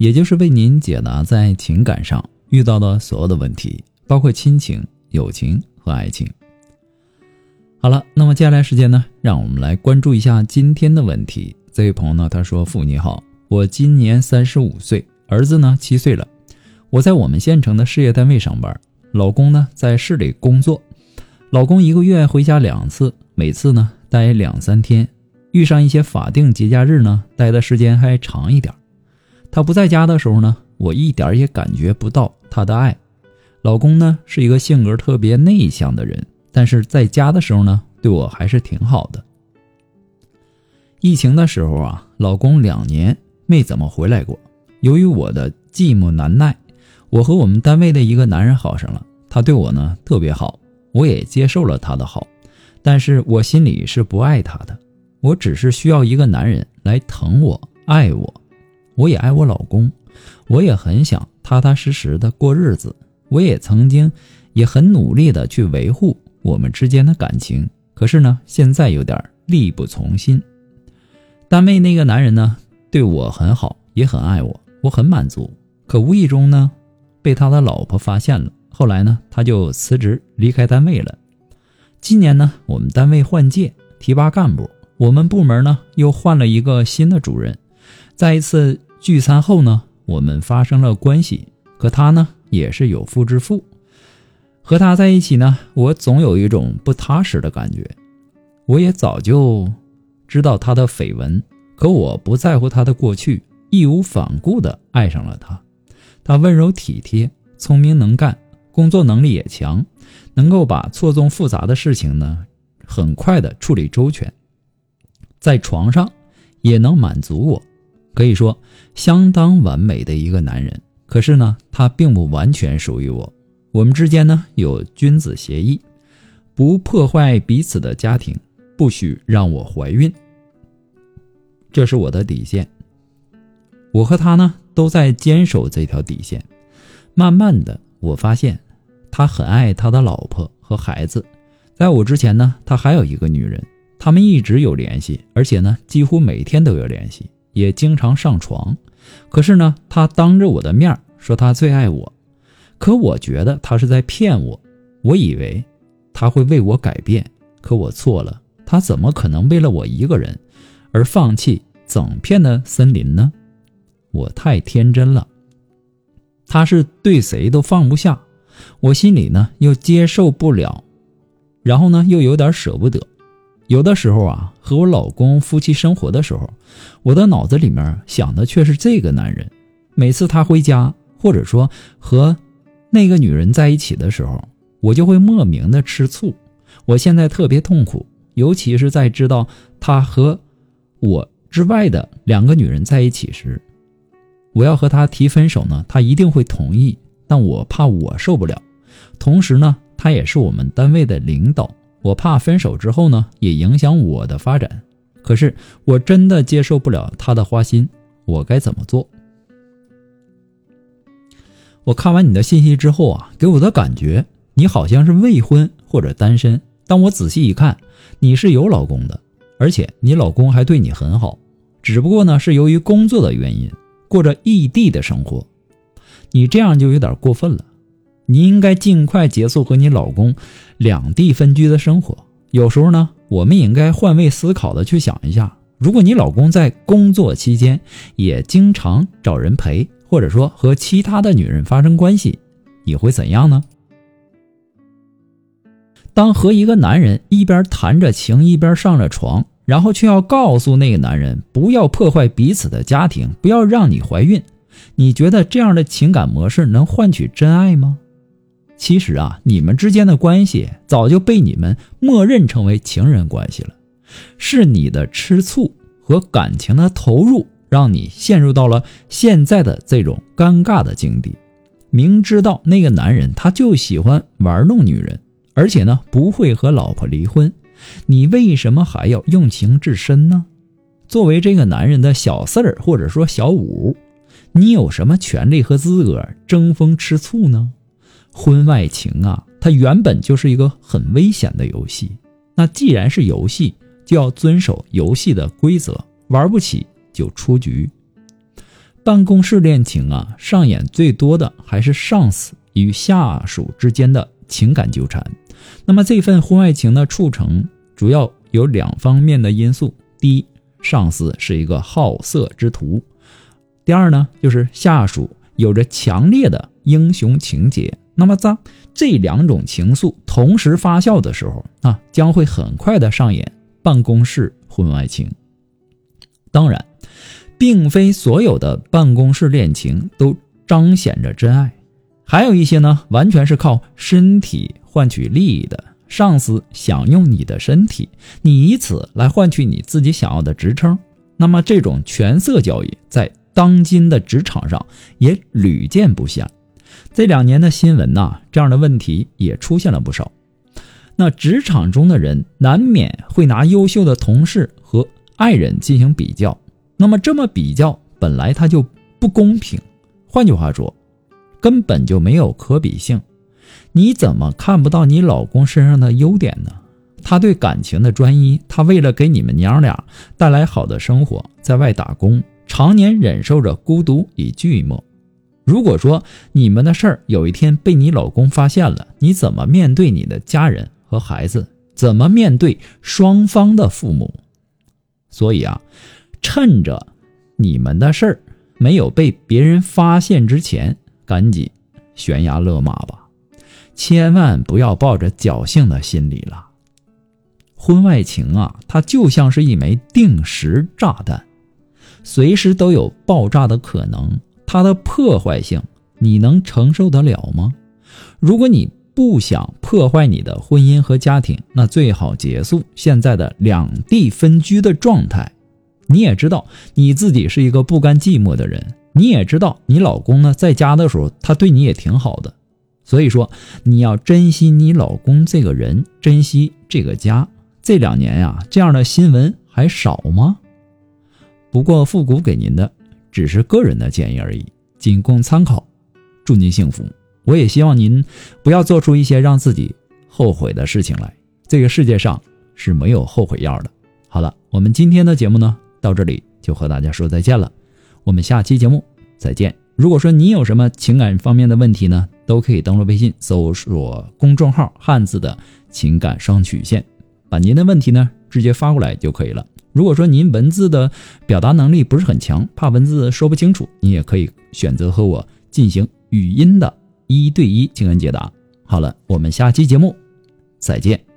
也就是为您解答在情感上遇到的所有的问题，包括亲情、友情和爱情。好了，那么接下来时间呢，让我们来关注一下今天的问题。这位朋友呢，他说：“父你好，我今年三十五岁，儿子呢七岁了。”我在我们县城的事业单位上班，老公呢在市里工作。老公一个月回家两次，每次呢待两三天，遇上一些法定节假日呢，待的时间还长一点。他不在家的时候呢，我一点也感觉不到他的爱。老公呢是一个性格特别内向的人，但是在家的时候呢，对我还是挺好的。疫情的时候啊，老公两年没怎么回来过，由于我的寂寞难耐。我和我们单位的一个男人好上了，他对我呢特别好，我也接受了他的好，但是我心里是不爱他的，我只是需要一个男人来疼我、爱我，我也爱我老公，我也很想踏踏实实的过日子，我也曾经也很努力的去维护我们之间的感情，可是呢，现在有点力不从心。单位那个男人呢对我很好，也很爱我，我很满足，可无意中呢。被他的老婆发现了，后来呢，他就辞职离开单位了。今年呢，我们单位换届提拔干部，我们部门呢又换了一个新的主任。在一次聚餐后呢，我们发生了关系，可他呢也是有夫之妇。和他在一起呢，我总有一种不踏实的感觉。我也早就知道他的绯闻，可我不在乎他的过去，义无反顾地爱上了他。他温柔体贴，聪明能干，工作能力也强，能够把错综复杂的事情呢，很快的处理周全，在床上也能满足我，可以说相当完美的一个男人。可是呢，他并不完全属于我。我们之间呢有君子协议，不破坏彼此的家庭，不许让我怀孕，这是我的底线。我和他呢。都在坚守这条底线。慢慢的，我发现他很爱他的老婆和孩子。在我之前呢，他还有一个女人，他们一直有联系，而且呢，几乎每天都有联系，也经常上床。可是呢，他当着我的面说他最爱我，可我觉得他是在骗我。我以为他会为我改变，可我错了。他怎么可能为了我一个人而放弃整片的森林呢？我太天真了，他是对谁都放不下，我心里呢又接受不了，然后呢又有点舍不得。有的时候啊，和我老公夫妻生活的时候，我的脑子里面想的却是这个男人。每次他回家，或者说和那个女人在一起的时候，我就会莫名的吃醋。我现在特别痛苦，尤其是在知道他和我之外的两个女人在一起时。我要和他提分手呢，他一定会同意，但我怕我受不了。同时呢，他也是我们单位的领导，我怕分手之后呢，也影响我的发展。可是我真的接受不了他的花心，我该怎么做？我看完你的信息之后啊，给我的感觉你好像是未婚或者单身，但我仔细一看，你是有老公的，而且你老公还对你很好，只不过呢，是由于工作的原因。过着异地的生活，你这样就有点过分了。你应该尽快结束和你老公两地分居的生活。有时候呢，我们也应该换位思考的去想一下：如果你老公在工作期间也经常找人陪，或者说和其他的女人发生关系，你会怎样呢？当和一个男人一边谈着情，一边上了床。然后却要告诉那个男人不要破坏彼此的家庭，不要让你怀孕。你觉得这样的情感模式能换取真爱吗？其实啊，你们之间的关系早就被你们默认成为情人关系了。是你的吃醋和感情的投入，让你陷入到了现在的这种尴尬的境地。明知道那个男人他就喜欢玩弄女人，而且呢不会和老婆离婚，你为什么还要用情至深呢？作为这个男人的小四儿或者说小五，你有什么权利和资格争风吃醋呢？婚外情啊，它原本就是一个很危险的游戏。那既然是游戏，就要遵守游戏的规则，玩不起就出局。办公室恋情啊，上演最多的还是上司与下属之间的情感纠缠。那么这份婚外情的促成，主要有两方面的因素：第一，上司是一个好色之徒；第二呢，就是下属有着强烈的英雄情节。那么在这两种情愫同时发酵的时候啊，将会很快的上演办公室婚外情。当然。并非所有的办公室恋情都彰显着真爱，还有一些呢，完全是靠身体换取利益的。上司想用你的身体，你以此来换取你自己想要的职称。那么这种权色交易在当今的职场上也屡见不鲜。这两年的新闻呐，这样的问题也出现了不少。那职场中的人难免会拿优秀的同事和爱人进行比较。那么这么比较，本来它就不公平。换句话说，根本就没有可比性。你怎么看不到你老公身上的优点呢？他对感情的专一，他为了给你们娘俩带来好的生活，在外打工，常年忍受着孤独与寂寞。如果说你们的事儿有一天被你老公发现了，你怎么面对你的家人和孩子？怎么面对双方的父母？所以啊。趁着你们的事儿没有被别人发现之前，赶紧悬崖勒马吧，千万不要抱着侥幸的心理了。婚外情啊，它就像是一枚定时炸弹，随时都有爆炸的可能。它的破坏性，你能承受得了吗？如果你不想破坏你的婚姻和家庭，那最好结束现在的两地分居的状态。你也知道你自己是一个不甘寂寞的人，你也知道你老公呢在家的时候他对你也挺好的，所以说你要珍惜你老公这个人，珍惜这个家。这两年呀，这样的新闻还少吗？不过复古给您的只是个人的建议而已，仅供参考。祝您幸福，我也希望您不要做出一些让自己后悔的事情来。这个世界上是没有后悔药的。好了，我们今天的节目呢。到这里就和大家说再见了，我们下期节目再见。如果说你有什么情感方面的问题呢，都可以登录微信搜索公众号“汉字的情感双曲线”，把您的问题呢直接发过来就可以了。如果说您文字的表达能力不是很强，怕文字说不清楚，你也可以选择和我进行语音的一对一情感解答。好了，我们下期节目再见。